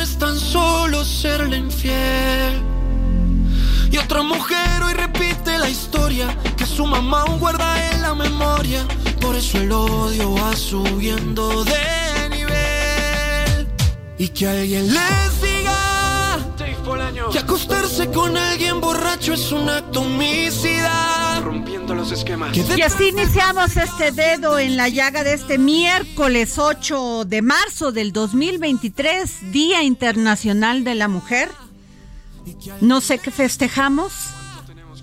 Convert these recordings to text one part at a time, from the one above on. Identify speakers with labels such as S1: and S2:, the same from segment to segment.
S1: No es tan solo serle infiel. Y otra mujer hoy repite la historia que su mamá aún guarda en la memoria. Por eso el odio va subiendo de nivel. Y que alguien les diga que acostarse con alguien borracho es un acto homicida. Rompiendo los esquemas.
S2: Y así iniciamos este dedo en la llaga de este miércoles 8 de marzo del 2023, Día Internacional de la Mujer. No sé qué festejamos,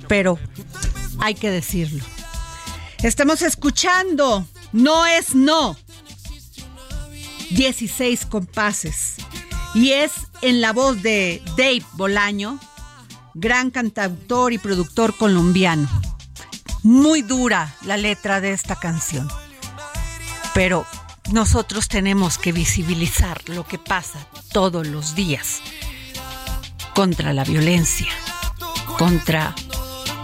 S2: pero hay que decirlo. Estamos escuchando No es No. 16 compases. Y es en la voz de Dave Bolaño, gran cantautor y productor colombiano. Muy dura la letra de esta canción. Pero nosotros tenemos que visibilizar lo que pasa todos los días contra la violencia, contra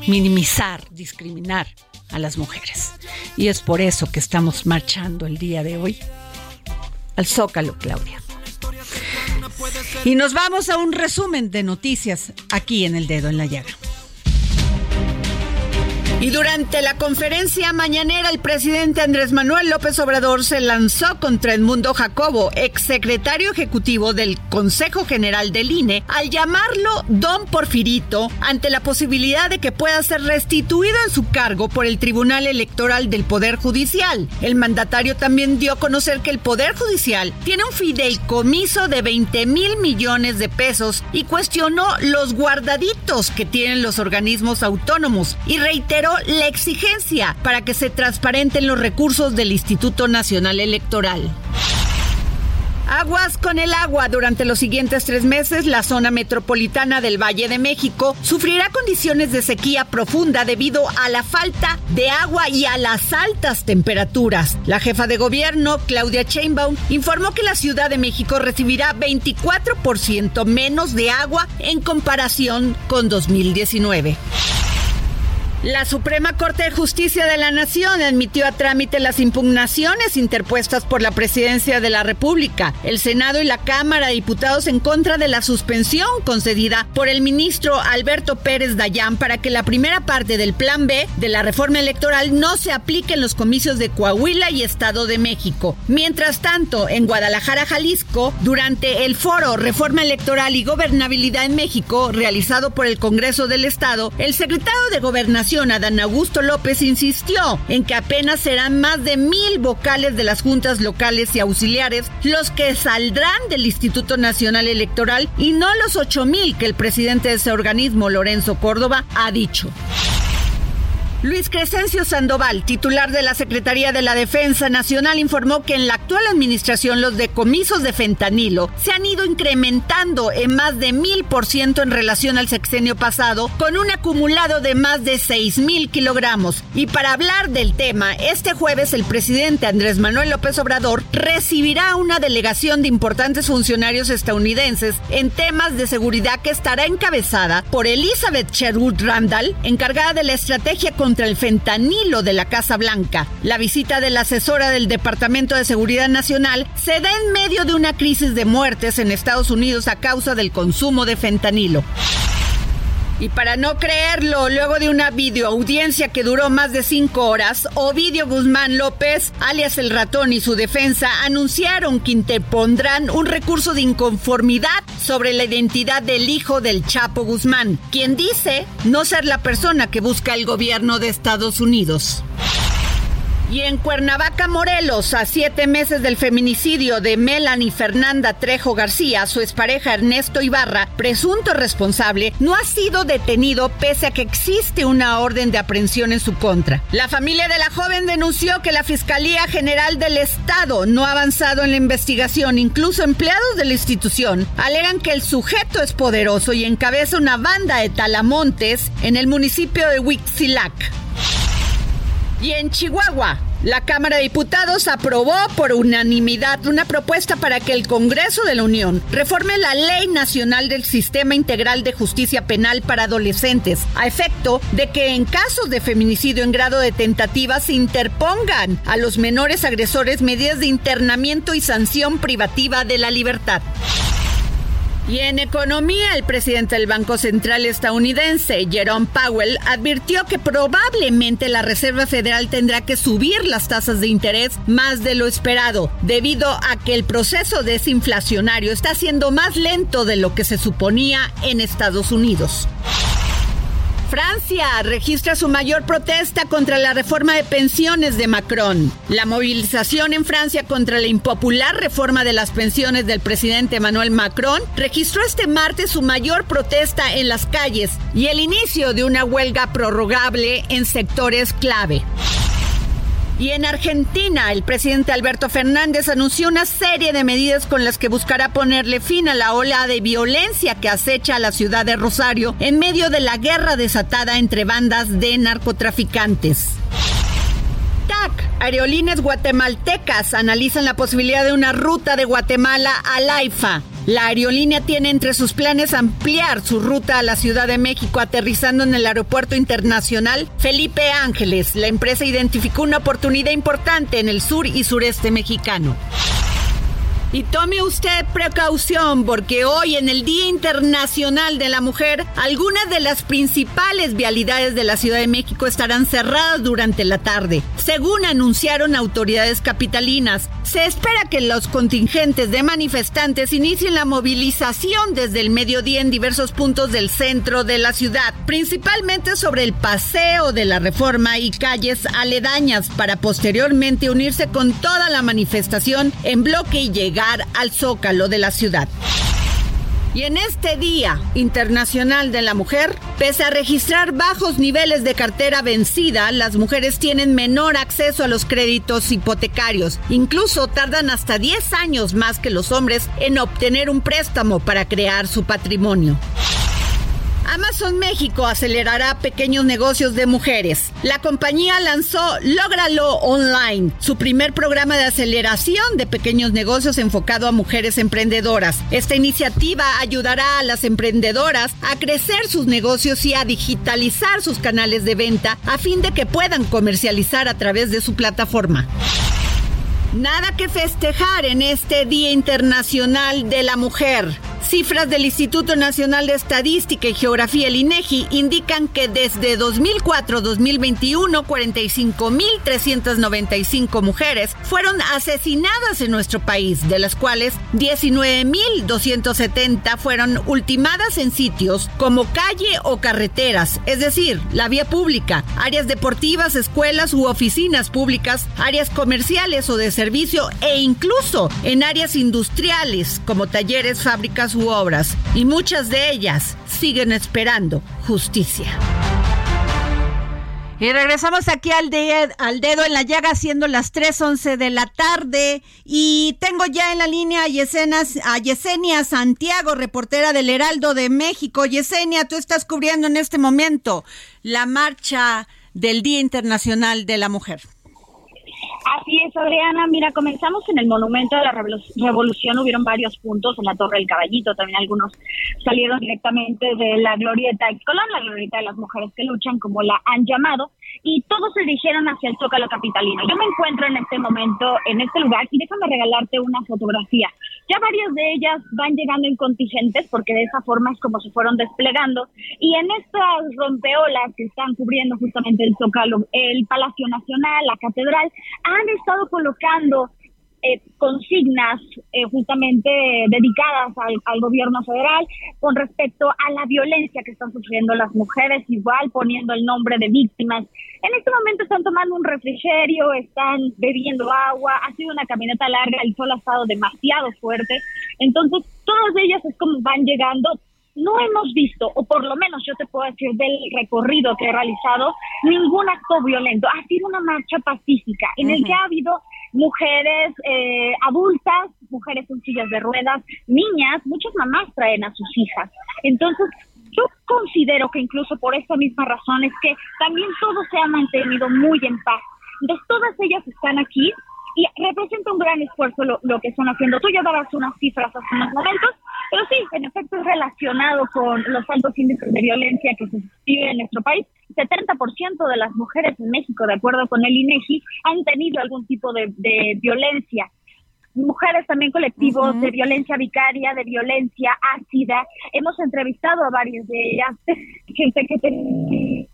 S2: minimizar, discriminar a las mujeres. Y es por eso que estamos marchando el día de hoy al Zócalo, Claudia. Y nos vamos a un resumen de noticias aquí en el dedo en la llaga. Y durante la conferencia mañanera, el presidente Andrés Manuel López Obrador se lanzó contra Edmundo Jacobo, exsecretario ejecutivo del Consejo General del INE, al llamarlo Don Porfirito ante la posibilidad de que pueda ser restituido en su cargo por el Tribunal Electoral del Poder Judicial. El mandatario también dio a conocer que el Poder Judicial tiene un fideicomiso de 20 mil millones de pesos y cuestionó los guardaditos que tienen los organismos autónomos y reiteró la exigencia para que se transparenten los recursos del Instituto Nacional Electoral. Aguas con el agua. Durante los siguientes tres meses, la zona metropolitana del Valle de México sufrirá condiciones de sequía profunda debido a la falta de agua y a las altas temperaturas. La jefa de gobierno, Claudia Sheinbaum, informó que la Ciudad de México recibirá 24% menos de agua en comparación con 2019. La Suprema Corte de Justicia de la Nación admitió a trámite las impugnaciones interpuestas por la Presidencia de la República, el Senado y la Cámara de Diputados en contra de la suspensión concedida por el ministro Alberto Pérez Dayán para que la primera parte del Plan B de la reforma electoral no se aplique en los comicios de Coahuila y Estado de México. Mientras tanto, en Guadalajara, Jalisco, durante el foro Reforma Electoral y Gobernabilidad en México, realizado por el Congreso del Estado, el secretario de Gobernación Adán Augusto López insistió en que apenas serán más de mil vocales de las juntas locales y auxiliares los que saldrán del Instituto Nacional Electoral y no los ocho mil que el presidente de ese organismo, Lorenzo Córdoba, ha dicho. Luis Crescencio Sandoval, titular de la Secretaría de la Defensa Nacional, informó que en la actual administración los decomisos de fentanilo se han ido incrementando en más de mil por ciento en relación al sexenio pasado, con un acumulado de más de seis mil kilogramos. Y para hablar del tema, este jueves el presidente Andrés Manuel López Obrador recibirá una delegación de importantes funcionarios estadounidenses en temas de seguridad que estará encabezada por Elizabeth Sherwood Randall, encargada de la estrategia contra el fentanilo de la Casa Blanca. La visita de la asesora del Departamento de Seguridad Nacional se da en medio de una crisis de muertes en Estados Unidos a causa del consumo de fentanilo. Y para no creerlo, luego de una videoaudiencia que duró más de cinco horas, Ovidio Guzmán López, alias el ratón y su defensa, anunciaron que interpondrán un recurso de inconformidad sobre la identidad del hijo del Chapo Guzmán, quien dice no ser la persona que busca el gobierno de Estados Unidos. Y en Cuernavaca, Morelos, a siete meses del feminicidio de Melanie Fernanda Trejo García, su expareja Ernesto Ibarra, presunto responsable, no ha sido detenido pese a que existe una orden de aprehensión en su contra. La familia de la joven denunció que la Fiscalía General del Estado no ha avanzado en la investigación. Incluso empleados de la institución alegan que el sujeto es poderoso y encabeza una banda de talamontes en el municipio de Huitzilac. Y en Chihuahua, la Cámara de Diputados aprobó por unanimidad una propuesta para que el Congreso de la Unión reforme la Ley Nacional del Sistema Integral de Justicia Penal para Adolescentes, a efecto de que en casos de feminicidio en grado de tentativa se interpongan a los menores agresores medidas de internamiento y sanción privativa de la libertad. Y en economía, el presidente del Banco Central estadounidense, Jerome Powell, advirtió que probablemente la Reserva Federal tendrá que subir las tasas de interés más de lo esperado, debido a que el proceso desinflacionario está siendo más lento de lo que se suponía en Estados Unidos. Francia registra su mayor protesta contra la reforma de pensiones de Macron. La movilización en Francia contra la impopular reforma de las pensiones del presidente Emmanuel Macron registró este martes su mayor protesta en las calles y el inicio de una huelga prorrogable en sectores clave. Y en Argentina, el presidente Alberto Fernández anunció una serie de medidas con las que buscará ponerle fin a la ola de violencia que acecha a la ciudad de Rosario en medio de la guerra desatada entre bandas de narcotraficantes. TAC, aerolíneas guatemaltecas analizan la posibilidad de una ruta de Guatemala a Laifa. La aerolínea tiene entre sus planes ampliar su ruta a la Ciudad de México aterrizando en el Aeropuerto Internacional Felipe Ángeles. La empresa identificó una oportunidad importante en el sur y sureste mexicano. Y tome usted precaución porque hoy en el Día Internacional de la Mujer, algunas de las principales vialidades de la Ciudad de México estarán cerradas durante la tarde, según anunciaron autoridades capitalinas. Se espera que los contingentes de manifestantes inicien la movilización desde el mediodía en diversos puntos del centro de la ciudad, principalmente sobre el paseo de la reforma y calles aledañas para posteriormente unirse con toda la manifestación en bloque y llegar al zócalo de la ciudad. Y en este Día Internacional de la Mujer, pese a registrar bajos niveles de cartera vencida, las mujeres tienen menor acceso a los créditos hipotecarios. Incluso tardan hasta 10 años más que los hombres en obtener un préstamo para crear su patrimonio. Amazon México acelerará pequeños negocios de mujeres. La compañía lanzó Lógralo Online, su primer programa de aceleración de pequeños negocios enfocado a mujeres emprendedoras. Esta iniciativa ayudará a las emprendedoras a crecer sus negocios y a digitalizar sus canales de venta a fin de que puedan comercializar a través de su plataforma. Nada que festejar en este Día Internacional de la Mujer. Cifras del Instituto Nacional de Estadística y Geografía, el INEGI, indican que desde 2004-2021, 45.395 mujeres fueron asesinadas en nuestro país, de las cuales 19.270 fueron ultimadas en sitios como calle o carreteras, es decir, la vía pública, áreas deportivas, escuelas u oficinas públicas, áreas comerciales o de servicio e incluso en áreas industriales como talleres, fábricas obras. Y muchas de ellas siguen esperando justicia. Y regresamos aquí al, al dedo en la llaga, siendo las 3.11 de la tarde. Y tengo ya en la línea a, a Yesenia Santiago, reportera del Heraldo de México. Yesenia, tú estás cubriendo en este momento la marcha del Día Internacional de la Mujer.
S3: Así es, Adriana. Mira, comenzamos en el Monumento de la Revolución. Hubieron varios puntos en la Torre del Caballito. También algunos salieron directamente de la Glorieta Colón, la Glorieta de las Mujeres que Luchan, como la han llamado. Y todos se dirigieron hacia el Zócalo Capitalino. Yo me encuentro en este momento en este lugar y déjame regalarte una fotografía. Ya varias de ellas van llegando en contingentes porque de esa forma es como se fueron desplegando. Y en estas rompeolas que están cubriendo justamente el Zócalo, el Palacio Nacional, la Catedral, han estado colocando eh, consignas eh, justamente dedicadas al, gobierno federal con respecto a la violencia que están sufriendo las mujeres, igual poniendo el nombre de víctimas. En este momento están tomando un refrigerio, están bebiendo agua, ha sido una caminata larga, el sol ha estado demasiado fuerte, entonces todas ellas es como van llegando, no hemos visto, o por lo menos yo te puedo decir del recorrido que he realizado, ningún acto violento. Ha sido una marcha pacífica en el que ha habido mujeres eh, adultas, mujeres en sillas de ruedas, niñas, muchas mamás traen a sus hijas. Entonces, yo considero que incluso por esta misma razón es que también todo se ha mantenido muy en paz. Entonces, todas ellas están aquí y representa un gran esfuerzo lo, lo que están haciendo. Tú ya dabas unas cifras hace unos momentos, pero sí, en efecto es relacionado con los altos índices de violencia que se vive en nuestro país. 70% de las mujeres en México, de acuerdo con el INEGI, han tenido algún tipo de, violencia. Mujeres también colectivos de violencia vicaria, de violencia ácida. Hemos entrevistado a varias de ellas, gente que tiene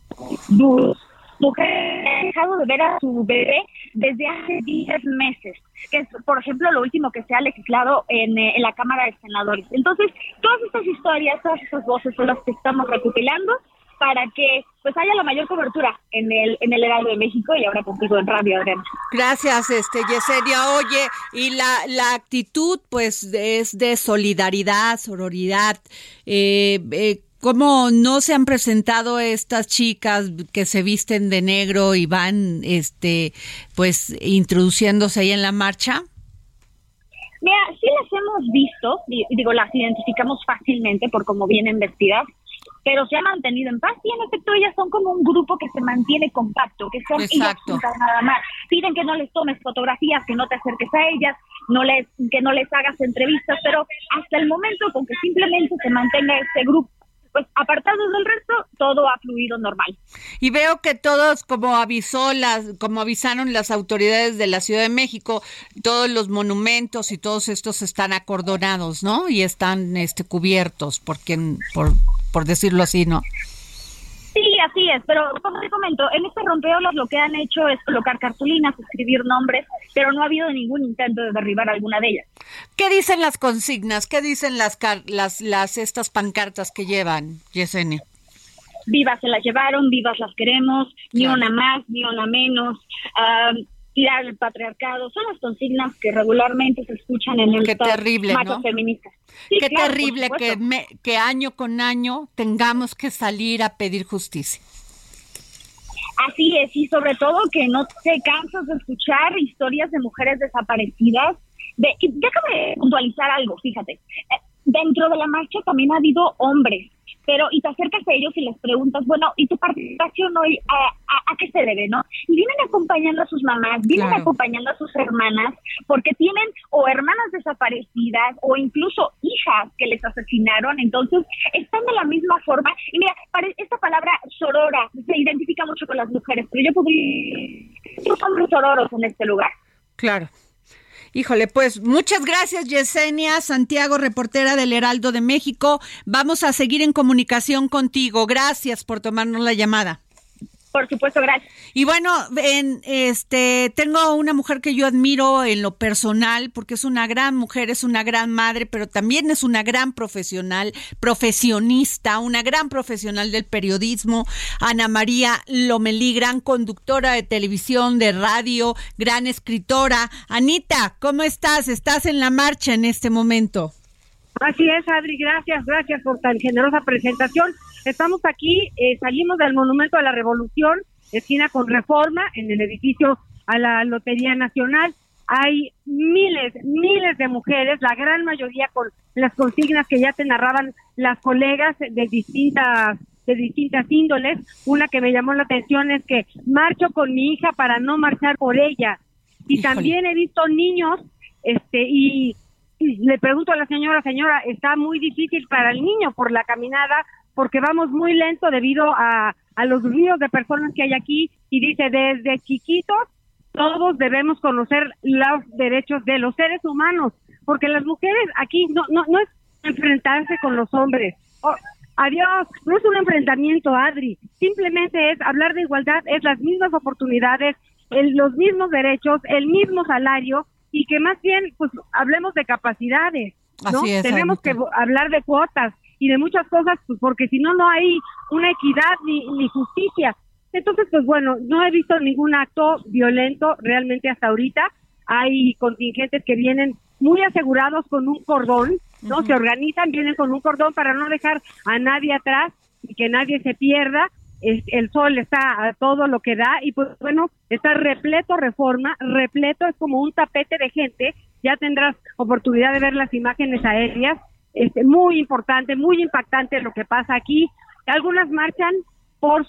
S3: mujer ha dejado de ver a su bebé desde hace 10 meses, que es, por ejemplo, lo último que se ha legislado en, eh, en la Cámara de Senadores. Entonces, todas estas historias, todas estas voces son las que estamos recopilando para que pues haya la mayor cobertura en el en el Heraldo de México y ahora contigo en Radio Adriana.
S2: Gracias, este Yesenia. Oye, y la, la actitud pues es de solidaridad, sororidad. Eh, eh, ¿Cómo no se han presentado estas chicas que se visten de negro y van, este, pues, introduciéndose ahí en la marcha?
S3: Mira, sí las hemos visto, digo, las identificamos fácilmente por cómo vienen vestidas, pero se ha mantenido en paz y en efecto ellas son como un grupo que se mantiene compacto, que son ellas nada más. Piden que no les tomes fotografías, que no te acerques a ellas, no les, que no les hagas entrevistas, pero hasta el momento con que simplemente se mantenga este grupo pues apartados del resto, todo ha fluido normal.
S2: Y veo que todos, como avisó las, como avisaron las autoridades de la Ciudad de México, todos los monumentos y todos estos están acordonados, ¿no? Y están este cubiertos, porque por, por decirlo así, ¿no?
S3: Sí, así es, pero como te comento, en este rompeolas lo que han hecho es colocar cartulinas, escribir nombres, pero no ha habido ningún intento de derribar alguna de ellas.
S2: ¿Qué dicen las consignas? ¿Qué dicen las las las estas pancartas que llevan, Yesenia?
S3: Vivas se las llevaron, vivas las queremos, ni una más, ni una menos. Ah, tirar el patriarcado, son las consignas que regularmente se escuchan en el
S2: Qué terrible, ¿no?
S3: feminista.
S2: Qué terrible que, que año con año tengamos que salir a pedir justicia.
S3: Así es, y sobre todo que no te cansas de escuchar historias de mujeres desaparecidas. De, déjame puntualizar algo, fíjate. Eh, dentro de la marcha también ha habido hombres pero y te acercas a ellos y les preguntas, bueno, ¿y tu participación hoy a, qué se debe, no? Y vienen acompañando a sus mamás, vienen acompañando a sus hermanas, porque tienen o hermanas desaparecidas o incluso hijas que les asesinaron, entonces están de la misma forma. Y mira, esta palabra sorora se identifica mucho con las mujeres, pero yo podría... Son sororos en este lugar.
S2: Claro. Híjole, pues muchas gracias Yesenia Santiago, reportera del Heraldo de México. Vamos a seguir en comunicación contigo. Gracias por tomarnos la llamada.
S3: Por supuesto, gracias.
S2: Y bueno, en este tengo una mujer que yo admiro en lo personal porque es una gran mujer, es una gran madre, pero también es una gran profesional, profesionista, una gran profesional del periodismo, Ana María Lomelí, gran conductora de televisión, de radio, gran escritora. Anita, ¿cómo estás? ¿Estás en la marcha en este momento?
S4: Así es, Adri, gracias, gracias por tan generosa presentación. Estamos aquí, eh, salimos del Monumento a la Revolución, esquina con Reforma, en el edificio a la Lotería Nacional. Hay miles, miles de mujeres, la gran mayoría con las consignas que ya te narraban las colegas de distintas de distintas índoles. Una que me llamó la atención es que marcho con mi hija para no marchar por ella. Y también he visto niños, este, y le pregunto a la señora, señora, está muy difícil para el niño por la caminada, porque vamos muy lento debido a, a los ríos de personas que hay aquí y dice, desde chiquitos todos debemos conocer los derechos de los seres humanos, porque las mujeres aquí no, no, no es enfrentarse con los hombres. Oh, adiós, no es un enfrentamiento, Adri, simplemente es hablar de igualdad, es las mismas oportunidades, el, los mismos derechos, el mismo salario y que más bien pues hablemos de capacidades, ¿no? Tenemos que hablar de cuotas, y de muchas cosas, pues porque si no, no hay una equidad ni, ni justicia. Entonces, pues bueno, no he visto ningún acto violento realmente hasta ahorita. Hay contingentes que vienen muy asegurados con un cordón, ¿no? Se organizan, vienen con un cordón para no dejar a nadie atrás y que nadie se pierda. el sol está a todo lo que da y pues bueno, está repleto reforma, repleto, es como un tapete de gente. Ya tendrás oportunidad de ver las imágenes aéreas este, muy importante, muy impactante lo que pasa aquí. Algunas marchan por,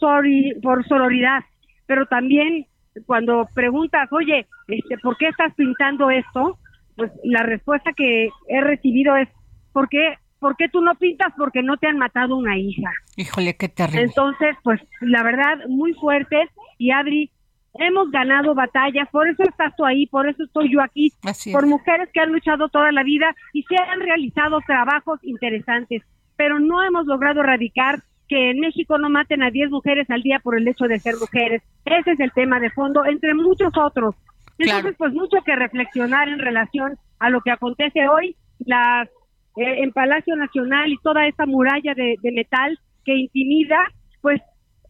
S4: por sororidad, pero también cuando preguntas, oye, este, ¿por qué estás pintando esto? Pues la respuesta que he recibido es, ¿por qué, ¿por qué tú no pintas? Porque no te han matado una hija.
S2: Híjole, qué terrible.
S4: Entonces, pues la verdad, muy fuerte. Y Adri, hemos ganado batallas, por eso estás tú ahí, por eso estoy yo aquí, por mujeres que han luchado toda la vida y se han realizado trabajos interesantes, pero no hemos logrado erradicar que en México no maten a 10 mujeres al día por el hecho de ser mujeres. Ese es el tema de fondo, entre muchos otros. Entonces, pues mucho que reflexionar en relación a lo que acontece hoy, las eh, en Palacio Nacional y toda esta muralla de metal que intimida, pues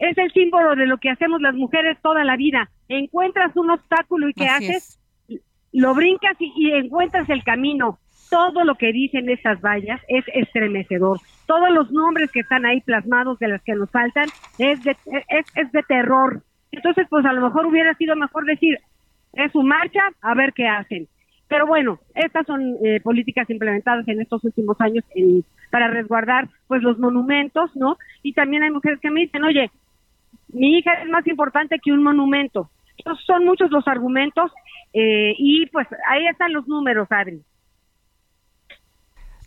S4: es el símbolo de lo que hacemos las mujeres toda la vida. Encuentras un obstáculo y ¿qué haces? Lo brincas y, encuentras el camino. Todo lo que dicen estas vallas es estremecedor. Todos los nombres que están ahí plasmados de las que nos faltan es de, es, es de terror. Entonces, pues a lo mejor hubiera sido mejor decir, es su marcha, a ver qué hacen. Pero bueno, estas son eh, políticas implementadas en estos últimos años en, para resguardar pues los monumentos, ¿no? Y también hay mujeres que me dicen, oye, mi hija es más importante que un monumento. son muchos los argumentos eh, y pues ahí están los números, Adri.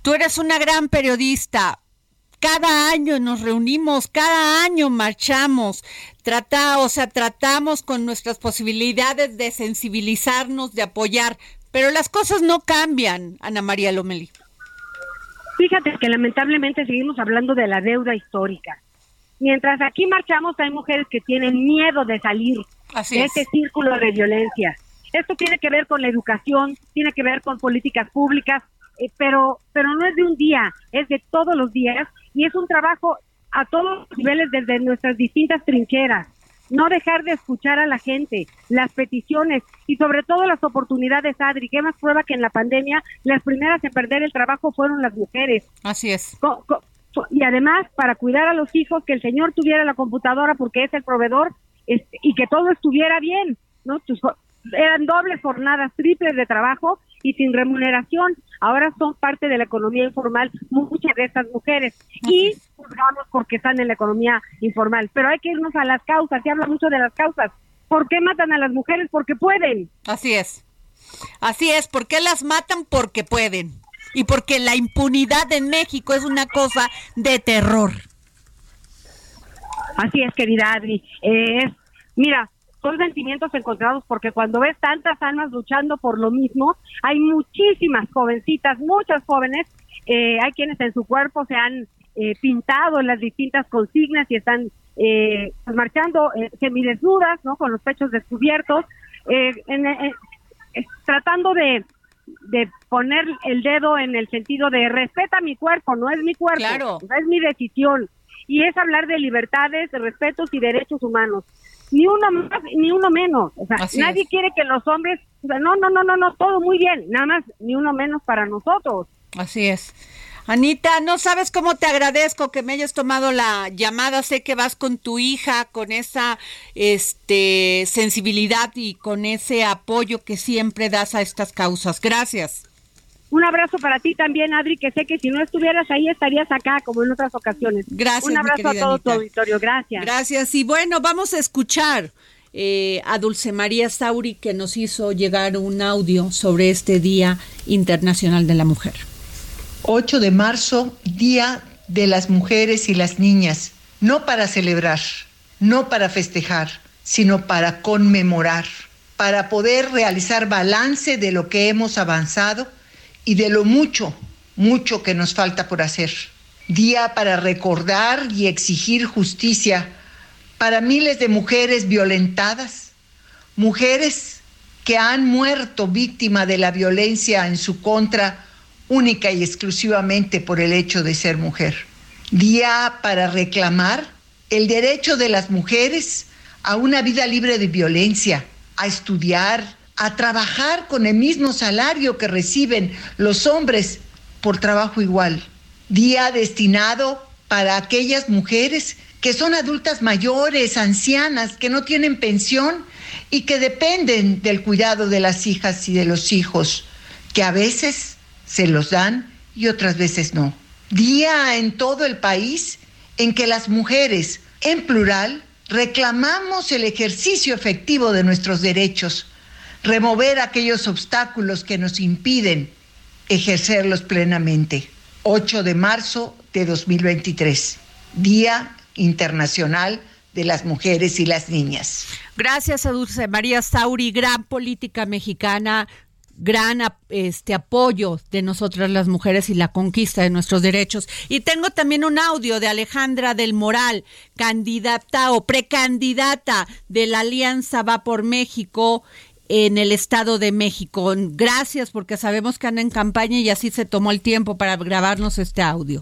S2: Tú eres una gran periodista. cada año nos reunimos, cada año marchamos, trata, o sea, tratamos con nuestras posibilidades de sensibilizarnos, de apoyar, pero las cosas no cambian, Ana María Lomeli.
S4: Fíjate que lamentablemente seguimos hablando de la deuda histórica. Mientras aquí marchamos, hay mujeres que tienen miedo de salir de ese círculo de violencia. Esto tiene que ver con la educación, tiene que ver con políticas públicas, eh, pero, pero no es de un día, es de todos los días y es un trabajo a todos los niveles desde nuestras distintas trincheras. No dejar de escuchar a la gente, las peticiones y sobre todo las oportunidades, Adri. ¿Qué más prueba que en la pandemia las primeras en perder el trabajo fueron las mujeres?
S2: Así es.
S4: Y además, para cuidar a los hijos, que el señor tuviera la computadora porque es el proveedor este, y que todo estuviera bien, ¿no? eran dobles jornadas, triples de trabajo y sin remuneración. Ahora son parte de la economía informal muchas de estas mujeres y juzgamos porque están en la economía informal. Pero hay que irnos a las causas, se habla mucho de las causas. ¿Por qué matan a las mujeres? Porque pueden.
S2: Así es. Así es, ¿por qué las matan? Porque pueden. Y porque la impunidad en México es una cosa de terror.
S4: Así es, querida Adri. Eh, mira, son sentimientos encontrados porque cuando ves tantas almas luchando por lo mismo, hay muchísimas jovencitas, muchas jóvenes, eh, hay quienes en su cuerpo se han eh, pintado en las distintas consignas y están eh, pues, marchando semidesnudas, ¿no? Con los pechos descubiertos, tratando de, de poner el dedo en el sentido de respeta mi cuerpo, no es mi cuerpo, no es mi decisión. Y es hablar de libertades, de respetos y derechos humanos ni uno más ni uno menos. O sea, nadie quiere que los hombres, no, no, no, no, no, todo muy bien, nada más ni uno menos para nosotros.
S2: Así es. Anita, no sabes cómo te agradezco que me hayas tomado la llamada. Sé que vas con tu hija, con esa este sensibilidad y con ese apoyo que siempre das a estas causas. Gracias.
S4: Un abrazo para ti también, Adri, que sé que si no estuvieras ahí estarías acá, como en otras ocasiones.
S2: Gracias.
S4: Un abrazo a todo tu auditorio. Gracias.
S2: Gracias. Y bueno, vamos a escuchar eh, a Dulce María Sauri, que nos hizo llegar un audio sobre este Día Internacional de la Mujer.
S5: 8 de marzo, Día de las Mujeres y las Niñas. No para celebrar, no para festejar, sino para conmemorar, para poder realizar balance de lo que hemos avanzado y de lo mucho, mucho que nos falta por hacer. Día para recordar y exigir justicia para miles de mujeres violentadas, mujeres que han muerto víctima de la violencia en su contra única y exclusivamente por el hecho de ser mujer. Día para reclamar el derecho de las mujeres a una vida libre de violencia, a estudiar, a trabajar con el mismo salario que reciben los hombres por trabajo igual. Día destinado para aquellas mujeres que son adultas mayores, ancianas, que no tienen pensión y que dependen del cuidado de las hijas y de los hijos, que a veces se los dan y otras veces no. Día en todo el país en que las mujeres, en plural, reclamamos el ejercicio efectivo de nuestros derechos remover aquellos obstáculos que nos impiden ejercerlos plenamente. 8 de marzo de 2023, Día Internacional de las Mujeres y las Niñas.
S2: Gracias a Dulce María Sauri, gran política mexicana, gran este apoyo de nosotras las mujeres y la conquista de nuestros derechos. Y tengo también un audio de Alejandra del Moral, candidata o precandidata de la Alianza Va por México en el Estado de México. Gracias porque sabemos que anda en campaña y así se tomó el tiempo para grabarnos este audio.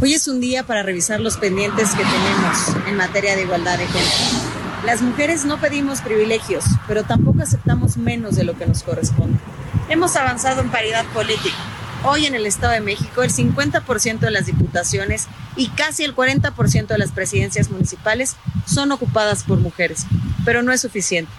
S6: Hoy es un día para revisar los pendientes que tenemos en materia de igualdad de género. Las mujeres no pedimos privilegios, pero tampoco aceptamos menos de lo que nos corresponde. Hemos avanzado en paridad política. Hoy en el Estado de México el 50% de las diputaciones y casi el 40% de las presidencias municipales son ocupadas por mujeres, pero no es suficiente.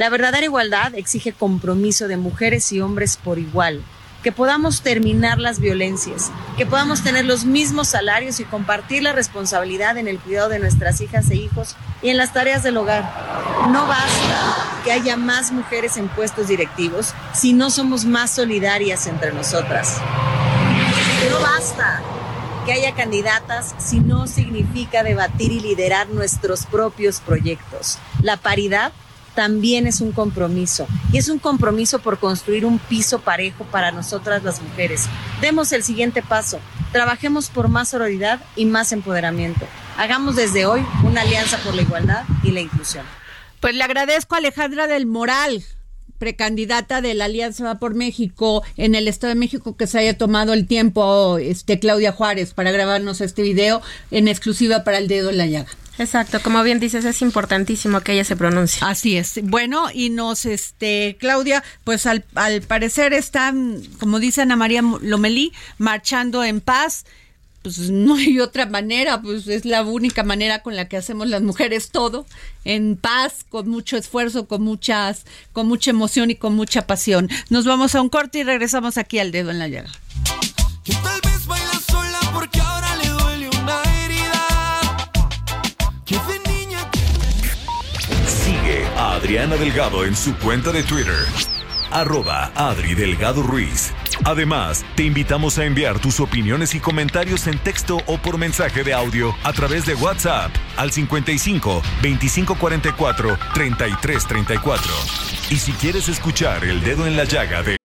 S6: La verdadera igualdad exige compromiso de mujeres y hombres por igual, que podamos terminar las violencias, que podamos tener los mismos salarios y compartir la responsabilidad en el cuidado de nuestras hijas e hijos y en las tareas del hogar. No basta que haya más mujeres en puestos directivos si no somos más solidarias entre nosotras. No basta que haya candidatas si no significa debatir y liderar nuestros propios proyectos. La paridad también es un compromiso y es un compromiso por construir un piso parejo para nosotras las mujeres. Demos el siguiente paso, trabajemos por más sororidad y más empoderamiento. Hagamos desde hoy una alianza por la igualdad y la inclusión.
S2: Pues le agradezco a Alejandra del Moral, precandidata de la Alianza Va por México en el Estado de México que se haya tomado el tiempo, este Claudia Juárez, para grabarnos este video en exclusiva para el dedo en la llaga.
S7: Exacto, como bien dices, es importantísimo que ella se pronuncie.
S2: Así es. Bueno, y nos, este, Claudia, pues al, al parecer están, como dice Ana María Lomelí, marchando en paz pues no hay otra manera, pues es la única manera con la que hacemos las mujeres todo, en paz, con mucho esfuerzo, con muchas, con mucha emoción y con mucha pasión. Nos vamos a un corte y regresamos aquí al dedo en la llaga.
S8: Adriana Delgado en su cuenta de Twitter. Arroba Adri Delgado Ruiz. Además, te invitamos a enviar tus opiniones y comentarios en texto o por mensaje de audio a través de WhatsApp al 55 2544 3334. Y si quieres escuchar el dedo en la llaga de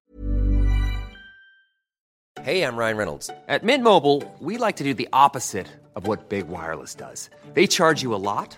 S9: Hey, I'm Ryan Reynolds. At Mint Mobile, we like to do the opposite of what Big Wireless does. They charge you a lot,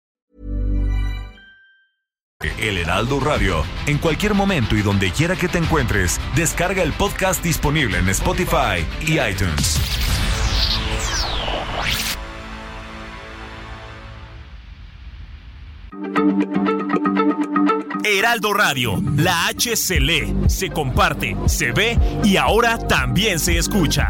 S8: El Heraldo Radio. En cualquier momento y donde quiera que te encuentres, descarga el podcast disponible en Spotify y iTunes.
S10: Heraldo Radio, la H se lee, se comparte, se ve y ahora también se escucha.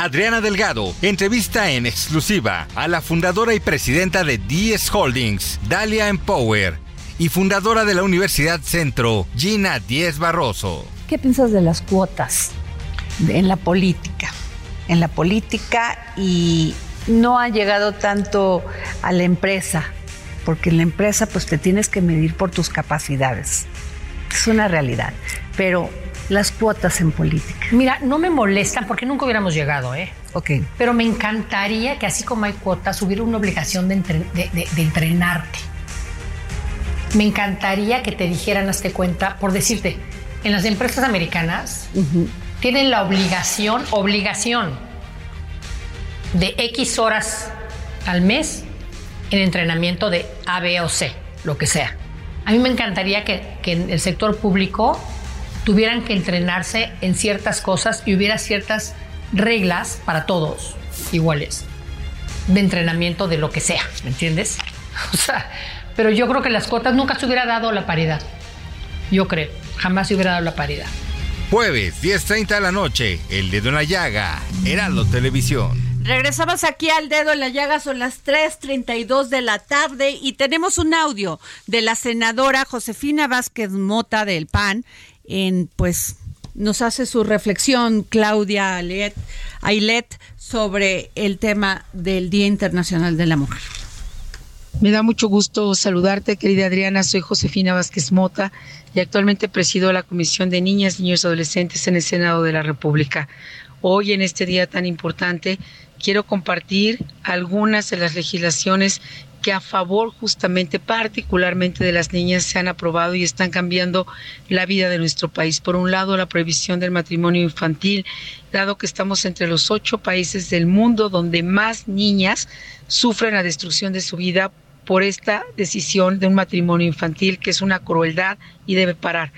S11: Adriana Delgado entrevista en exclusiva a la fundadora y presidenta de DS Holdings, Dalia Empower, y fundadora de la Universidad Centro, Gina Díez Barroso.
S12: ¿Qué piensas de las cuotas en la política? En la política y no ha llegado tanto a la empresa, porque en la empresa pues te tienes que medir por tus capacidades. Es una realidad, pero las cuotas en política.
S13: Mira, no me molestan porque nunca hubiéramos llegado, ¿eh?
S12: Ok.
S13: Pero me encantaría que así como hay cuotas, hubiera una obligación de, entre- de- de- de entrenarte. Me encantaría que te dijeran, hazte cuenta, por decirte, en las empresas americanas tienen la obligación, obligación de X horas al mes en entrenamiento de A, B o C, lo que sea. A mí me encantaría que, que en el sector público tuvieran que entrenarse en ciertas cosas y hubiera ciertas reglas para todos iguales de entrenamiento de lo que sea, ¿me entiendes? O sea, pero yo creo que las cuotas nunca se hubiera dado la paridad. Yo creo, jamás se hubiera dado la paridad.
S11: Jueves, 10.30 de la noche, El Dedo en la Llaga, Heraldo Televisión.
S2: Regresamos aquí al dedo en la llaga, son las 3.32 de la tarde y tenemos un audio de la senadora Josefina Vázquez Mota del PAN, en pues nos hace su reflexión Claudia Ailet, sobre el tema del Día Internacional de la Mujer.
S14: Me da mucho gusto saludarte, querida Adriana. Soy Josefina Vázquez Mota y actualmente presido la Comisión de Niñas, Niños y Adolescentes en el Senado de la República. Hoy, en este día tan importante, quiero compartir algunas de las legislaciones que a favor justamente, particularmente de las niñas, se han aprobado y están cambiando la vida de nuestro país. Por un lado, la prohibición del matrimonio infantil, dado que estamos entre los ocho países del mundo donde más niñas sufren la destrucción de su vida por esta decisión de un matrimonio infantil que es una crueldad y debe parar.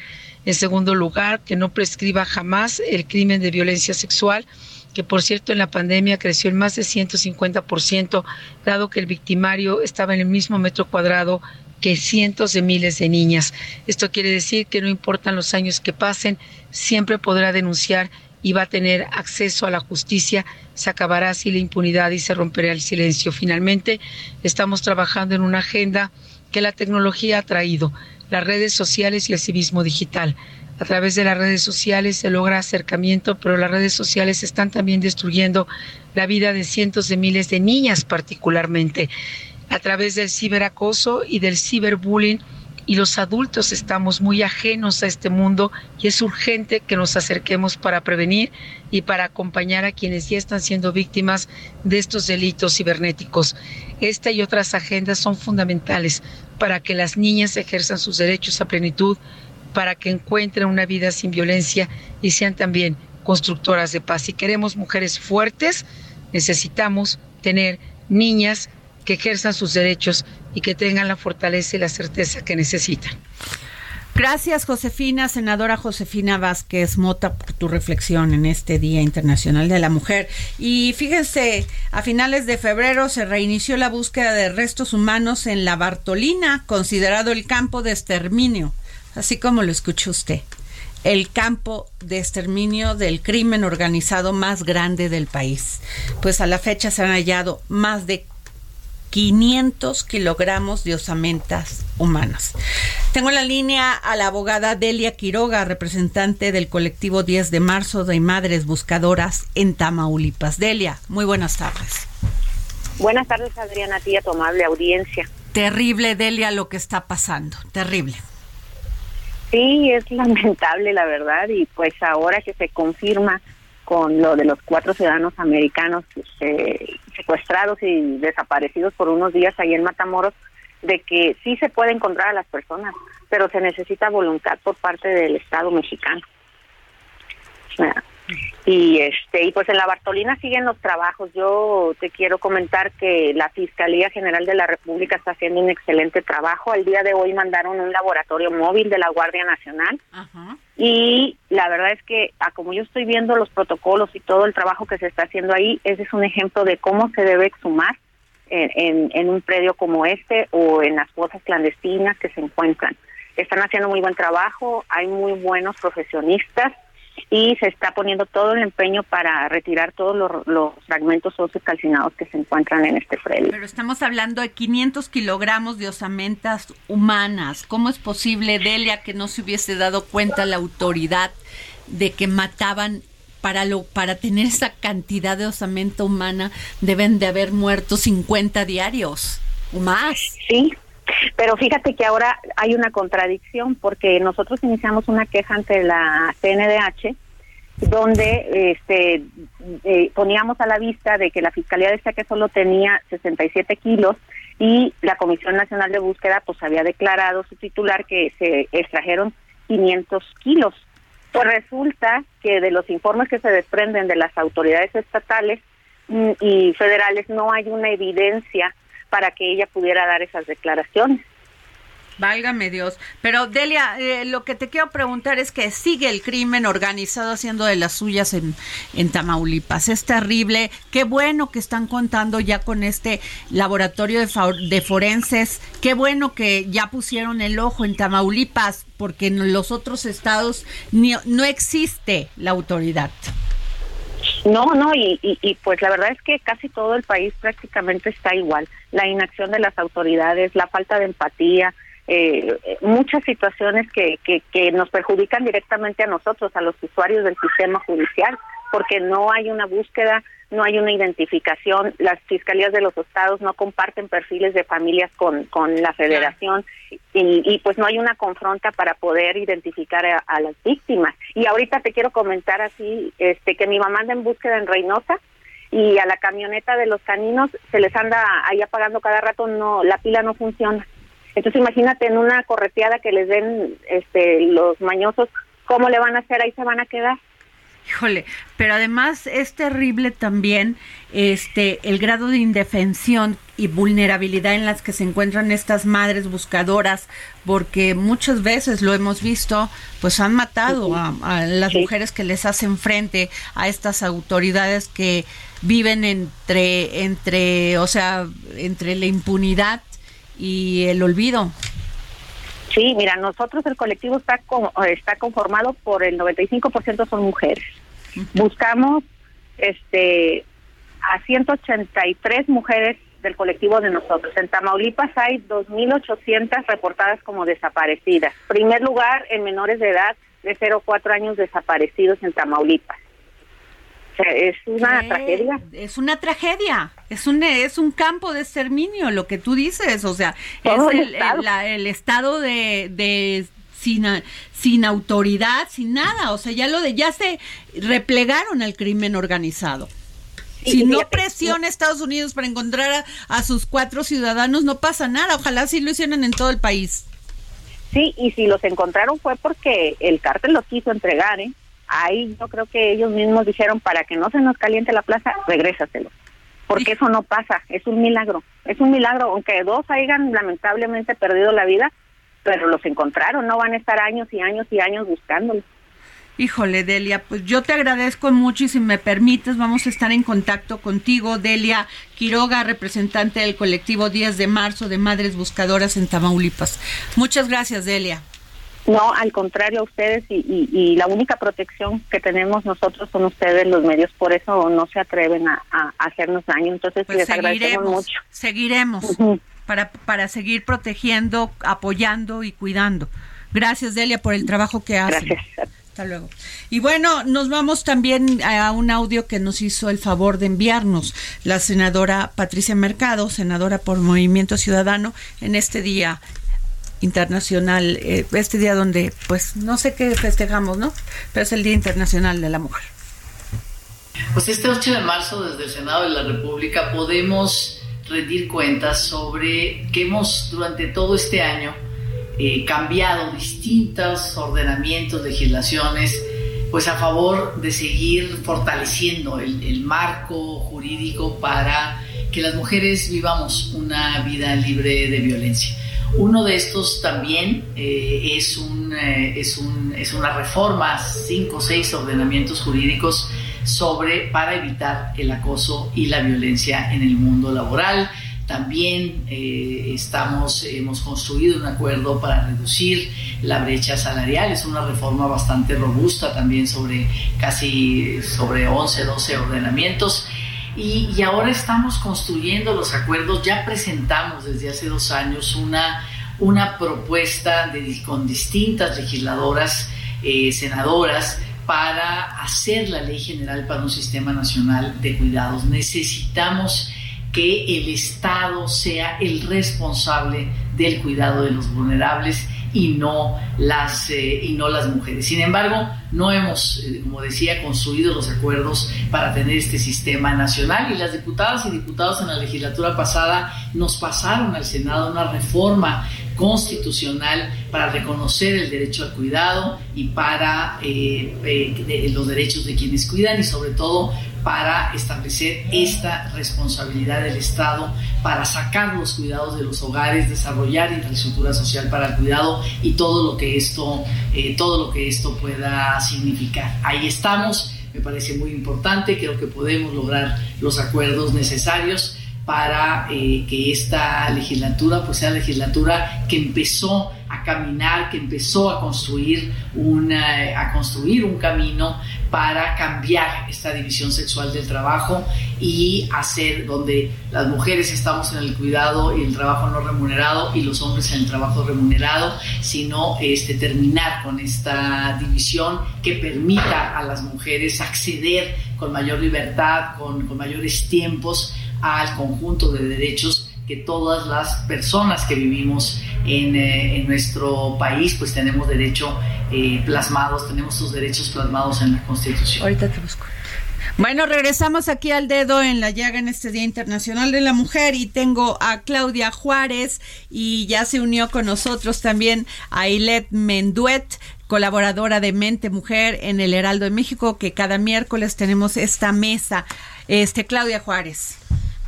S14: En segundo lugar, que no prescriba jamás el crimen de violencia sexual que por cierto en la pandemia creció en más de 150%, dado que el victimario estaba en el mismo metro cuadrado que cientos de miles de niñas. Esto quiere decir que no importan los años que pasen, siempre podrá denunciar y va a tener acceso a la justicia, se acabará así la impunidad y se romperá el silencio. Finalmente, estamos trabajando en una agenda que la tecnología ha traído, las redes sociales y el civismo digital. A través de las redes sociales se logra acercamiento, pero las redes sociales están también destruyendo la vida de cientos de miles de niñas particularmente. A través del ciberacoso y del ciberbullying, y los adultos estamos muy ajenos a este mundo y es urgente que nos acerquemos para prevenir y para acompañar a quienes ya están siendo víctimas de estos delitos cibernéticos. Esta y otras agendas son fundamentales para que las niñas ejerzan sus derechos a plenitud, para que encuentren una vida sin violencia y sean también constructoras de paz. Si queremos mujeres fuertes, necesitamos tener niñas que ejerzan sus derechos y que tengan la fortaleza y la certeza que necesitan.
S2: Gracias, Josefina, senadora Josefina Vázquez Mota, por tu reflexión en este Día Internacional de la Mujer. Y fíjense, a finales de febrero se reinició la búsqueda de restos humanos en la Bartolina, considerado el campo de exterminio, así como lo escuchó usted el campo de exterminio del crimen organizado más grande del país. Pues a la fecha se han hallado más de 500 kilogramos de osamentas humanas. Tengo en la línea a la abogada Delia Quiroga, representante del colectivo 10 de marzo de Madres Buscadoras en Tamaulipas. Delia, muy buenas tardes.
S15: Buenas tardes, Adriana, a ti a tu amable audiencia.
S2: Terrible, Delia, lo que está pasando. Terrible.
S15: Sí, es lamentable, la verdad, y pues ahora que se confirma con lo de los cuatro ciudadanos americanos eh, secuestrados y desaparecidos por unos días ahí en Matamoros, de que sí se puede encontrar a las personas, pero se necesita voluntad por parte del Estado mexicano. Y este y pues en la Bartolina siguen los trabajos. Yo te quiero comentar que la Fiscalía General de la República está haciendo un excelente trabajo. Al día de hoy mandaron un laboratorio móvil de la Guardia Nacional. Y la verdad es que a como yo estoy viendo los protocolos y todo el trabajo que se está haciendo ahí, ese es un ejemplo de cómo se debe exhumar en, en, en un predio como este o en las fosas clandestinas que se encuentran. Están haciendo muy buen trabajo, hay muy buenos profesionistas y se está poniendo todo el empeño para retirar todos los, fragmentos óseos calcinados que se encuentran en este predio.
S2: Pero estamos hablando de 500 kilogramos de osamentas humanas. ¿Cómo es posible, Delia, que no se hubiese dado cuenta la autoridad de que mataban para lo para tener esa cantidad de osamenta humana deben de haber muerto 50 diarios o más?
S15: Sí, pero fíjate que ahora hay una contradicción porque nosotros iniciamos una queja ante la CNDH donde este eh, poníamos a la vista de que la fiscalía decía que solo tenía 67 kilos y la Comisión Nacional de Búsqueda pues había declarado su titular que se extrajeron 500 kilos. Pues resulta que de los informes que se desprenden de las autoridades estatales mm, y federales no hay una evidencia para que ella pudiera dar esas declaraciones.
S2: Válgame Dios. Pero Delia, eh, lo que te quiero preguntar es que sigue el crimen organizado haciendo de las suyas en, en Tamaulipas. Es terrible. Qué bueno que están contando ya con este laboratorio de, de forenses. Qué bueno que ya pusieron el ojo en Tamaulipas, porque en los otros estados ni, no existe la autoridad.
S15: No, no, y, y, pues la verdad es que casi todo el país prácticamente está igual. La inacción de las autoridades, la falta de empatía, eh, muchas situaciones que, que, que nos perjudican directamente a nosotros, a los usuarios del sistema judicial, porque no hay una búsqueda, no hay una identificación, las fiscalías de los estados no comparten perfiles de familias con, con la federación y, y pues no hay una confronta para poder identificar a, las víctimas. Y ahorita te quiero comentar así, este que mi mamá anda en búsqueda en Reynosa y a la camioneta de los caninos se les anda ahí apagando cada rato, no la pila no funciona. Entonces imagínate en una correteada que les den este los mañosos, ¿cómo le van a hacer? Ahí se van a quedar.
S2: Híjole, pero además es terrible también este el grado de indefensión y vulnerabilidad en las que se encuentran estas madres buscadoras, porque muchas veces lo hemos visto, pues han matado a, las mujeres que les hacen frente a estas autoridades que viven entre, entre, o sea, entre la impunidad y el olvido.
S15: Sí, mira, nosotros el colectivo está está conformado por el 95% son mujeres. Buscamos este a 183 mujeres del colectivo de nosotros. En Tamaulipas hay 2.800 reportadas como desaparecidas. Primer lugar en menores de edad de 0 a 4 años desaparecidos en Tamaulipas. Sea, es una tragedia.
S2: Es una tragedia. Es un, es un campo de exterminio, lo que tú dices. O sea, es el, el, estado de, de sin, sin autoridad, sin nada. O sea, ya lo de ya se replegaron al crimen organizado si no presiona Estados Unidos para encontrar a, sus cuatro ciudadanos, no pasa nada. Ojalá sí lo hicieran en todo el país.
S15: Sí, y si los encontraron fue porque el cártel los quiso entregar, ¿eh? Ahí yo creo que ellos mismos dijeron, para que no se nos caliente la plaza, regrésatelo. Porque eso no pasa, es un milagro. Es un milagro, aunque dos hayan lamentablemente perdido la vida, pero los encontraron, no van a estar años y años y años buscándolos.
S2: Híjole, Delia, pues yo te agradezco mucho y si me permites vamos a estar en contacto contigo, Delia Quiroga, representante del colectivo 10 de marzo de Madres Buscadoras en Tamaulipas. Muchas gracias, Delia.
S15: No, al contrario a ustedes y, la única protección que tenemos nosotros son ustedes los medios, por eso no se atreven a, hacernos daño. Entonces pues les agradecemos mucho.
S2: Seguiremos para, para seguir protegiendo, apoyando y cuidando. Gracias, Delia, por el trabajo que haces. Gracias luego. Y bueno, nos vamos también a un audio que nos hizo el favor de enviarnos la senadora Patricia Mercado, senadora por Movimiento Ciudadano, en este día internacional, eh, este día donde, pues, no sé qué festejamos, ¿no? Pero es el Día Internacional de la Mujer.
S16: Pues este 8 de marzo, desde el Senado de la República, podemos rendir cuentas sobre que hemos, durante todo este año, eh, cambiado distintos ordenamientos, legislaciones, pues a favor de seguir fortaleciendo el, marco jurídico para que las mujeres vivamos una vida libre de violencia. Uno de estos también eh, es, un, eh, es, un, es, una reforma, cinco o seis ordenamientos jurídicos sobre para evitar el acoso y la violencia en el mundo laboral también eh, estamos, hemos construido un acuerdo para reducir la brecha salarial. Es una reforma bastante robusta también sobre casi sobre 11, 12 ordenamientos. Y, ahora estamos construyendo los acuerdos. Ya presentamos desde hace dos años una, una propuesta de, con distintas legisladoras, eh, senadoras, para hacer la ley general para un sistema nacional de cuidados. Necesitamos que el Estado sea el responsable del cuidado de los vulnerables y no las eh, y no las mujeres. Sin embargo, no hemos, eh, como decía, construido los acuerdos para tener este sistema nacional y las diputadas y diputados en la legislatura pasada nos pasaron al Senado una reforma constitucional para reconocer el derecho al cuidado y para eh, los derechos de quienes cuidan y sobre todo para establecer esta responsabilidad del Estado para sacar los cuidados de los hogares, desarrollar infraestructura social para el cuidado y todo lo que esto, eh, todo lo que esto pueda significar. Ahí estamos, me parece muy importante, creo que podemos lograr los acuerdos necesarios para eh, que esta legislatura pues sea legislatura que empezó a caminar, que empezó a construir una, a construir un camino para cambiar esta división sexual del trabajo y hacer donde las mujeres estamos en el cuidado y el trabajo no remunerado y los hombres en el trabajo remunerado, sino este, terminar con esta división que permita a las mujeres acceder con mayor libertad, con, con mayores tiempos al conjunto de derechos que todas las personas que vivimos en, eh, en nuestro país pues tenemos derecho eh, plasmados, tenemos sus derechos plasmados en la Constitución.
S2: Ahorita te busco. Bueno, regresamos aquí al dedo en la llaga en este Día Internacional de la Mujer y tengo a Claudia Juárez y ya se unió con nosotros también a Ilet Menduet, colaboradora de Mente Mujer en el Heraldo de México, que cada miércoles tenemos esta mesa. Este Claudia Juárez.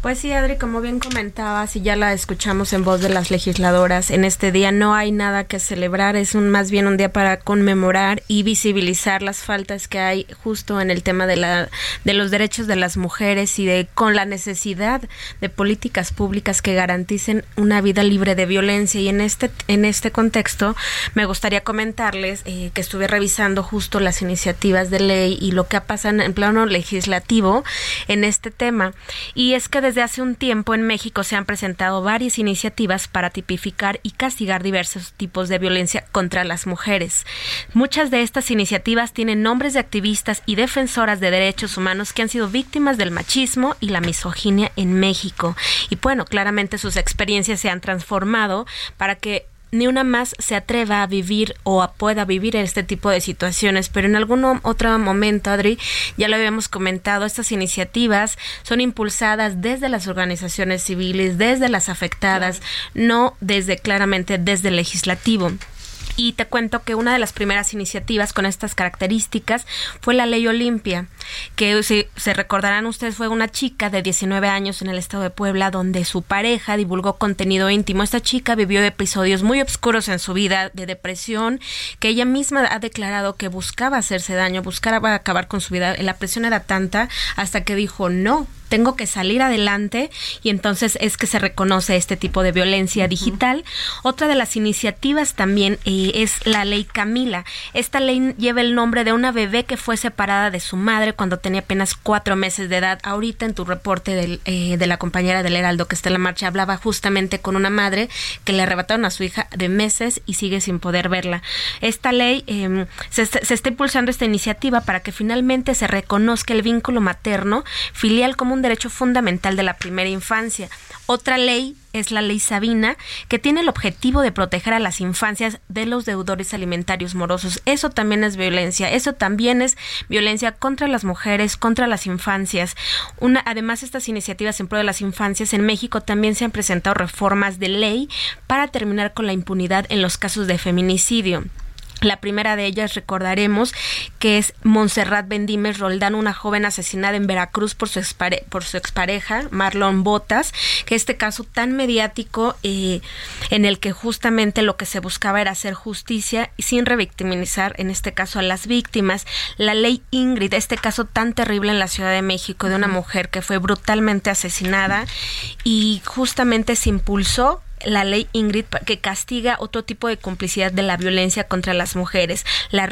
S7: Pues sí, Adri, como bien comentabas y ya la escuchamos en voz de las legisladoras, en este día no hay nada que celebrar, es un más bien un día para conmemorar y visibilizar las faltas que hay justo en el tema de la de los derechos de las mujeres y de con la necesidad de políticas públicas que garanticen una vida libre de violencia. Y en este en este contexto me gustaría comentarles eh, que estuve revisando justo las iniciativas de ley y lo que ha pasado en plano legislativo en este tema. Y es que desde hace un tiempo en México se han presentado varias iniciativas para tipificar y castigar diversos tipos de violencia contra las mujeres. Muchas de estas iniciativas tienen nombres de activistas y defensoras de derechos humanos que han sido víctimas del machismo y la misoginia en México. Y bueno, claramente sus experiencias se han transformado para que ni una más se atreva a vivir o a pueda vivir este tipo de situaciones, pero en algún otro momento, Adri, ya lo habíamos comentado, estas iniciativas son impulsadas desde las organizaciones civiles, desde las afectadas, no desde claramente desde el legislativo. Y te cuento que una de las primeras iniciativas con estas características fue la Ley Olimpia, que si se recordarán ustedes fue una chica de 19 años en el estado de Puebla donde su pareja divulgó contenido íntimo. Esta chica vivió episodios muy oscuros en su vida de depresión, que ella misma ha declarado que buscaba hacerse daño, buscaba acabar con su vida. La presión era tanta hasta que dijo no, tengo que salir adelante y entonces es que se reconoce este tipo de violencia digital. Otra de las iniciativas también eh, es la ley Camila. Esta ley lleva el nombre de una bebé que fue separada de su madre cuando tenía apenas cuatro meses de edad. Ahorita en tu reporte del, eh, de la compañera del Heraldo que está en la marcha hablaba justamente con una madre que le arrebataron a su hija de meses y sigue sin poder verla. Esta ley em, se, se está impulsando esta iniciativa para que finalmente se reconozca el vínculo materno filial como derecho fundamental de la primera infancia. Otra ley es la ley Sabina, que tiene el objetivo de proteger a las infancias de los deudores alimentarios morosos. Eso también es violencia, eso también es violencia contra las mujeres, contra las infancias. Una, además, estas iniciativas en pro de las infancias en México también se han presentado reformas de ley para terminar con la impunidad en los casos de feminicidio. La primera de ellas recordaremos que es Montserrat Bendimes Roldán, una joven asesinada en Veracruz por su, por su expareja, Marlon Botas, que este caso tan mediático eh, en el que justamente lo que se buscaba era hacer justicia y sin revictimizar, en este caso, a las víctimas. La ley Ingrid, este caso tan terrible en la Ciudad de México de una mujer que fue brutalmente asesinada y justamente se impulsó la ley Ingrid que castiga otro tipo de complicidad de la violencia contra las mujeres, la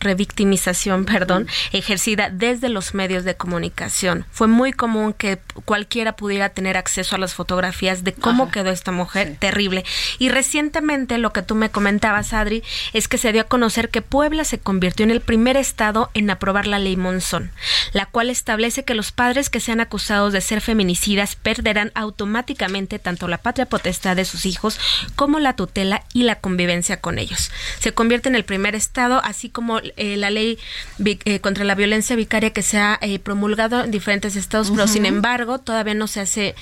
S7: revictimización, perdón, ejercida desde los medios de comunicación. Fue muy común que cualquiera pudiera tener acceso a las fotografías de cómo quedó esta mujer, terrible. Y recientemente lo que tú me comentabas, Adri, es que se dio a conocer que Puebla se convirtió en el primer estado en aprobar la ley Monzón, la cual establece que los padres que sean acusados de ser feminicidas perderán automáticamente tanto la patria potestad de sus hijos como la tutela y la convivencia con ellos. Se convierte en el primer estado, así como eh, la ley eh, contra la violencia vicaria que se ha eh, promulgado en diferentes estados, pero sin embargo todavía no se hace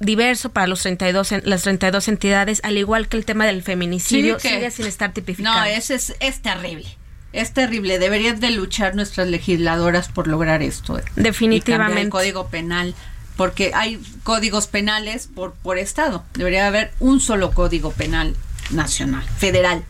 S7: diverso para los 32 las 32 entidades, al igual que el tema del feminicidio sigue sin estar tipificado.
S2: No, es, es, es terrible. Es terrible, deberían de luchar nuestras legisladoras por lograr esto.
S7: Definitivamente.
S2: el código penal porque hay códigos penales por, por estado. Debería haber un solo código penal nacional, federal.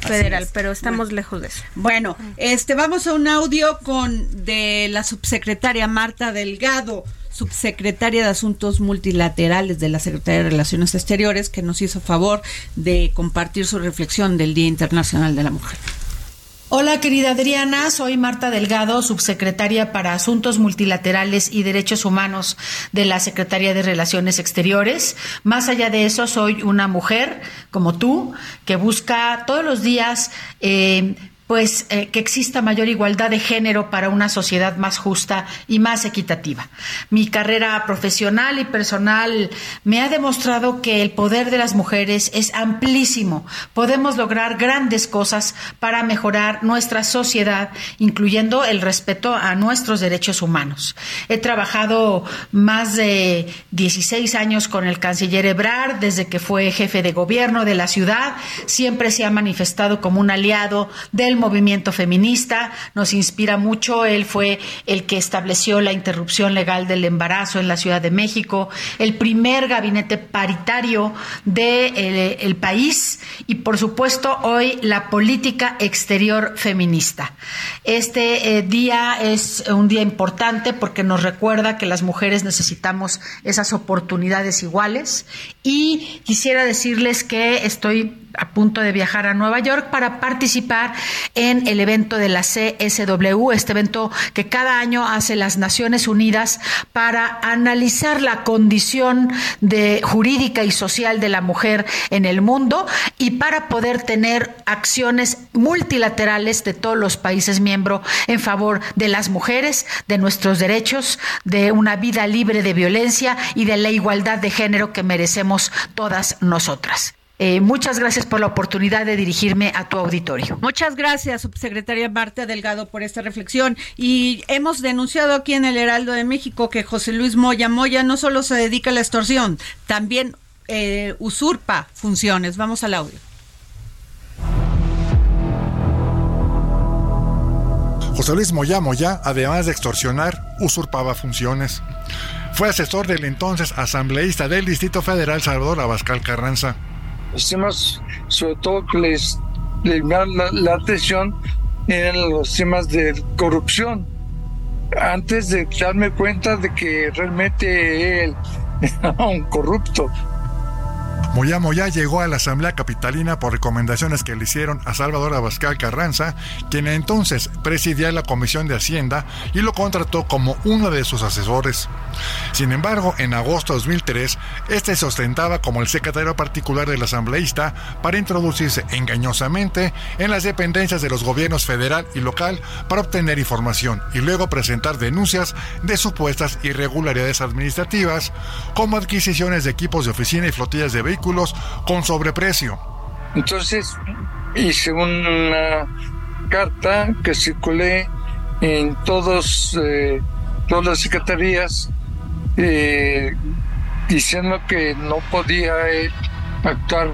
S7: Federal, pero estamos lejos de eso.
S2: Bueno, este vamos a un audio con de la subsecretaria Marta Delgado, subsecretaria de Asuntos Multilaterales de la Secretaría de Relaciones Exteriores, que nos hizo favor de compartir su reflexión del Día Internacional de la Mujer.
S17: Hola querida Adriana, soy Marta Delgado, subsecretaria para Asuntos Multilaterales y Derechos Humanos de la Secretaría de Relaciones Exteriores. Más allá de eso, soy una mujer como tú que busca todos los días eh, pues eh, que exista mayor igualdad de género para una sociedad más justa y más equitativa. Mi carrera profesional y personal me ha demostrado que el poder de las mujeres es amplísimo. Podemos lograr grandes cosas para mejorar nuestra sociedad, incluyendo el respeto a nuestros derechos humanos. He trabajado más de 16 años con el canciller Ebrard desde que fue jefe de gobierno de la ciudad. Siempre se ha manifestado como un aliado del movimiento feminista, nos inspira mucho. Él fue el que estableció la interrupción legal del embarazo en la Ciudad de México, el primer gabinete paritario del de el país y, por supuesto, hoy la política exterior feminista. Este eh, día es un día importante porque nos recuerda que las mujeres necesitamos esas oportunidades iguales y quisiera decirles que estoy a punto de viajar a Nueva York para participar en el evento de la CSW, este evento que cada año hace las Naciones Unidas para analizar la condición de jurídica y social de la mujer en el mundo y para poder tener acciones multilaterales de todos los países miembros en favor de las mujeres, de nuestros derechos, de una vida libre de violencia y de la igualdad de género que merecemos todas nosotras. Eh, muchas gracias por la oportunidad de dirigirme a tu auditorio.
S2: Muchas gracias, subsecretaria Marta Delgado, por esta reflexión. Y hemos denunciado aquí en el Heraldo de México que José Luis Moya Moya no solo se dedica a la extorsión, también eh, usurpa funciones. Vamos al audio.
S18: José Luis Moya Moya, además de extorsionar, usurpaba funciones. Fue asesor del entonces asambleísta del Distrito Federal Salvador Abascal Carranza
S19: los temas, sobre todo que les, les la, la, atención en los temas de corrupción. Antes de darme cuenta de que realmente él era un corrupto.
S18: Moya Moya llegó a la Asamblea Capitalina por recomendaciones que le hicieron a Salvador Abascal Carranza, quien entonces presidía la Comisión de Hacienda y lo contrató como uno de sus asesores. Sin embargo, en agosto de 2003, este se ostentaba como el secretario particular del asambleísta para introducirse engañosamente en las dependencias de los gobiernos federal y local para obtener información y luego presentar denuncias de supuestas irregularidades administrativas, como adquisiciones de equipos de oficina y flotillas de vehículos con sobreprecio.
S19: Entonces hice una carta que circulé en todos, eh, todas las secretarías eh, diciendo que no podía actuar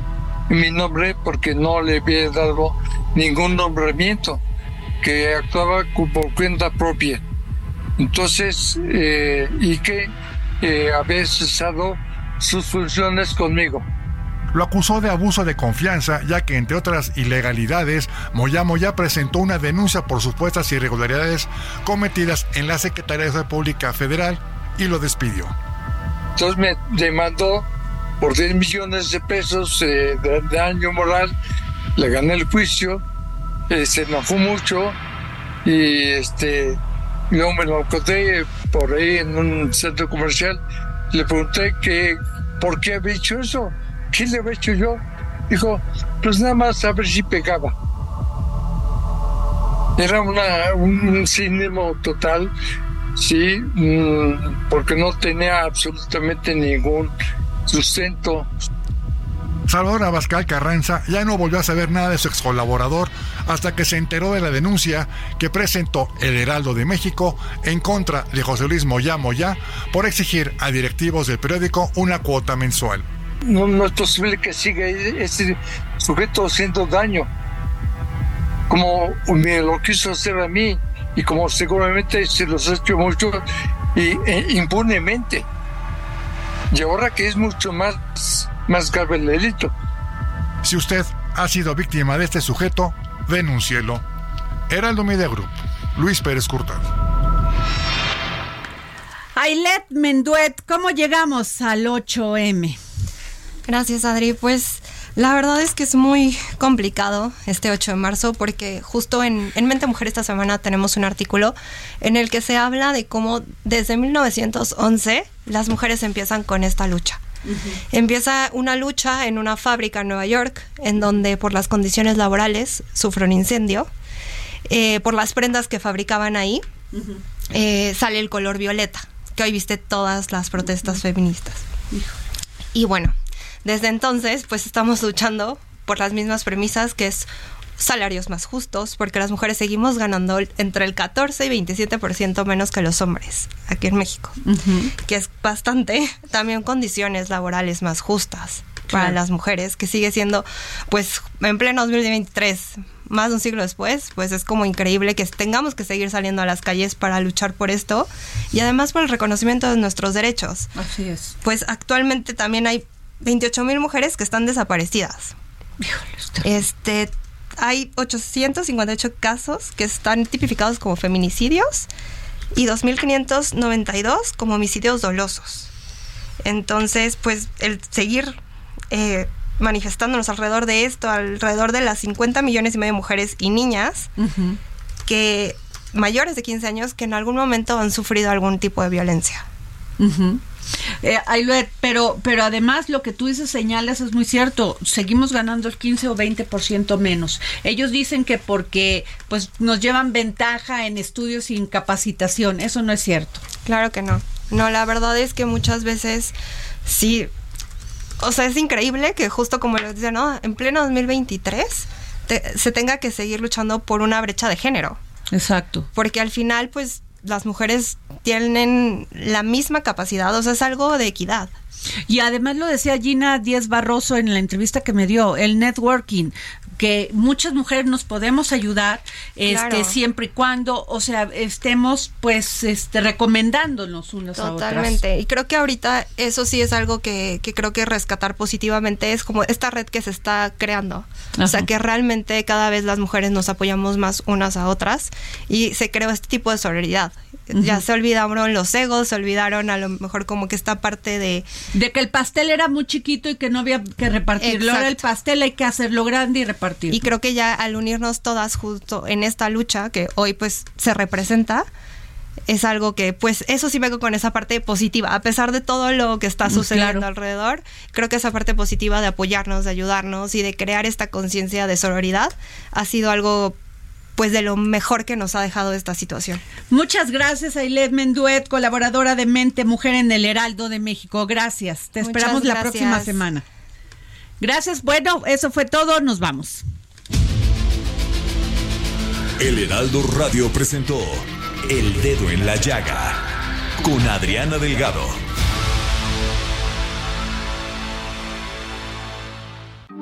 S19: en mi nombre porque no le había dado ningún nombramiento, que actuaba por cuenta propia. Entonces, eh, y que había cesado sus funciones conmigo.
S18: Lo acusó de abuso de confianza, ya que entre otras ilegalidades, Moya Moya presentó una denuncia por supuestas irregularidades cometidas en la Secretaría de Pública Federal y lo despidió.
S19: Entonces me demandó por 10 millones de pesos eh, de daño moral, le gané el juicio, eh, se enojó mucho y este yo me lo encontré por ahí en un centro comercial le pregunté que por qué había hecho eso. ¿Qué le había hecho yo? Dijo, pues nada más a ver si pegaba. Era una, un cinismo total, sí, mm, porque no tenía absolutamente ningún sustento.
S18: Salvador Abascal Carranza ya no volvió a saber nada de su ex colaborador hasta que se enteró de la denuncia que presentó el Heraldo de México en contra de José Luis Moya Moya por exigir a directivos del periódico una cuota mensual.
S19: No, es posible que siga ese sujeto haciendo daño, como me lo quiso hacer a mí y como seguramente se los ha hecho mucho y, e, impunemente. Y ahora que es mucho más más grave el delito.
S18: Si usted ha sido víctima de este sujeto, denúncielo. Heraldo Media Group, Luis Pérez Curtado.
S2: Ailet Menduet, ¿cómo llegamos al 8M?
S20: Gracias, Adri. Pues la verdad es que es muy complicado este 8 de marzo porque justo en, en, Mente Mujer esta semana tenemos un artículo en el que se habla de cómo desde 1911 las mujeres empiezan con esta lucha. Empieza una lucha en una fábrica en Nueva York, en donde por las condiciones laborales sufre un incendio, eh, por las prendas que fabricaban ahí, eh, sale el color violeta, que hoy viste todas las protestas feministas. Y bueno, desde entonces, pues estamos luchando por las mismas premisas, que es salarios más justos, porque las mujeres seguimos ganando entre el 14 y 27% menos que los hombres aquí en México, que es bastante. También condiciones laborales más justas para las mujeres, que sigue siendo, pues, en pleno 2023, más de un siglo después, pues es como increíble que tengamos que seguir saliendo a las calles para luchar por esto y además por el reconocimiento de nuestros derechos.
S2: Así es.
S20: Pues actualmente también hay 28 mil mujeres que están desaparecidas. Este, hay 858 casos que están tipificados como feminicidios y 2.592 como homicidios dolosos. Entonces, pues el seguir eh, manifestándonos alrededor de esto, alrededor de las 50 millones y medio de mujeres y niñas que mayores de 15 años que en algún momento han sufrido algún tipo de violencia.
S2: Eh, pero, pero además lo que tú dices, señalas, es muy cierto. Seguimos ganando el 15 o 20% menos. Ellos dicen que porque pues nos llevan ventaja en estudios y en capacitación. Eso no es cierto.
S20: Claro que no. No, la verdad es que muchas veces sí. O sea, es increíble que justo como lo dicen, ¿no? En pleno 2023 se tenga que seguir luchando por una brecha de género.
S2: Exacto.
S20: Porque al final, pues las mujeres tienen la misma capacidad, o sea, es algo de equidad.
S2: Y además lo decía Gina Díaz Barroso en la entrevista que me dio, el networking, que muchas mujeres nos podemos ayudar, este, siempre y cuando, o sea, estemos pues este recomendándonos unas a otras.
S20: Totalmente. Y creo que ahorita eso sí es algo que, que, creo que rescatar positivamente es como esta red que se está creando. O sea, que realmente cada vez las mujeres nos apoyamos más unas a otras y se creó este tipo de Ya se olvidaron los egos, se olvidaron a lo mejor como que esta parte de...
S2: De que el pastel era muy chiquito y que no había que repartirlo. Ahora el pastel hay que hacerlo grande y repartirlo.
S20: Y creo que ya al unirnos todas justo en esta lucha que hoy pues se representa, es algo que, pues, eso sí vengo con esa parte positiva. A pesar de todo lo que está mm, sucediendo alrededor, creo que esa parte positiva de apoyarnos, de ayudarnos y de crear esta conciencia de sororidad ha sido algo pues de lo mejor que nos ha dejado esta situación.
S2: Muchas gracias Ailet Menduet, colaboradora de Mente Mujer en el Heraldo de México. Gracias. Te esperamos la próxima semana. Gracias. Bueno, eso fue todo. Nos vamos.
S8: El Heraldo Radio presentó El Dedo en la Llaga con Adriana Delgado.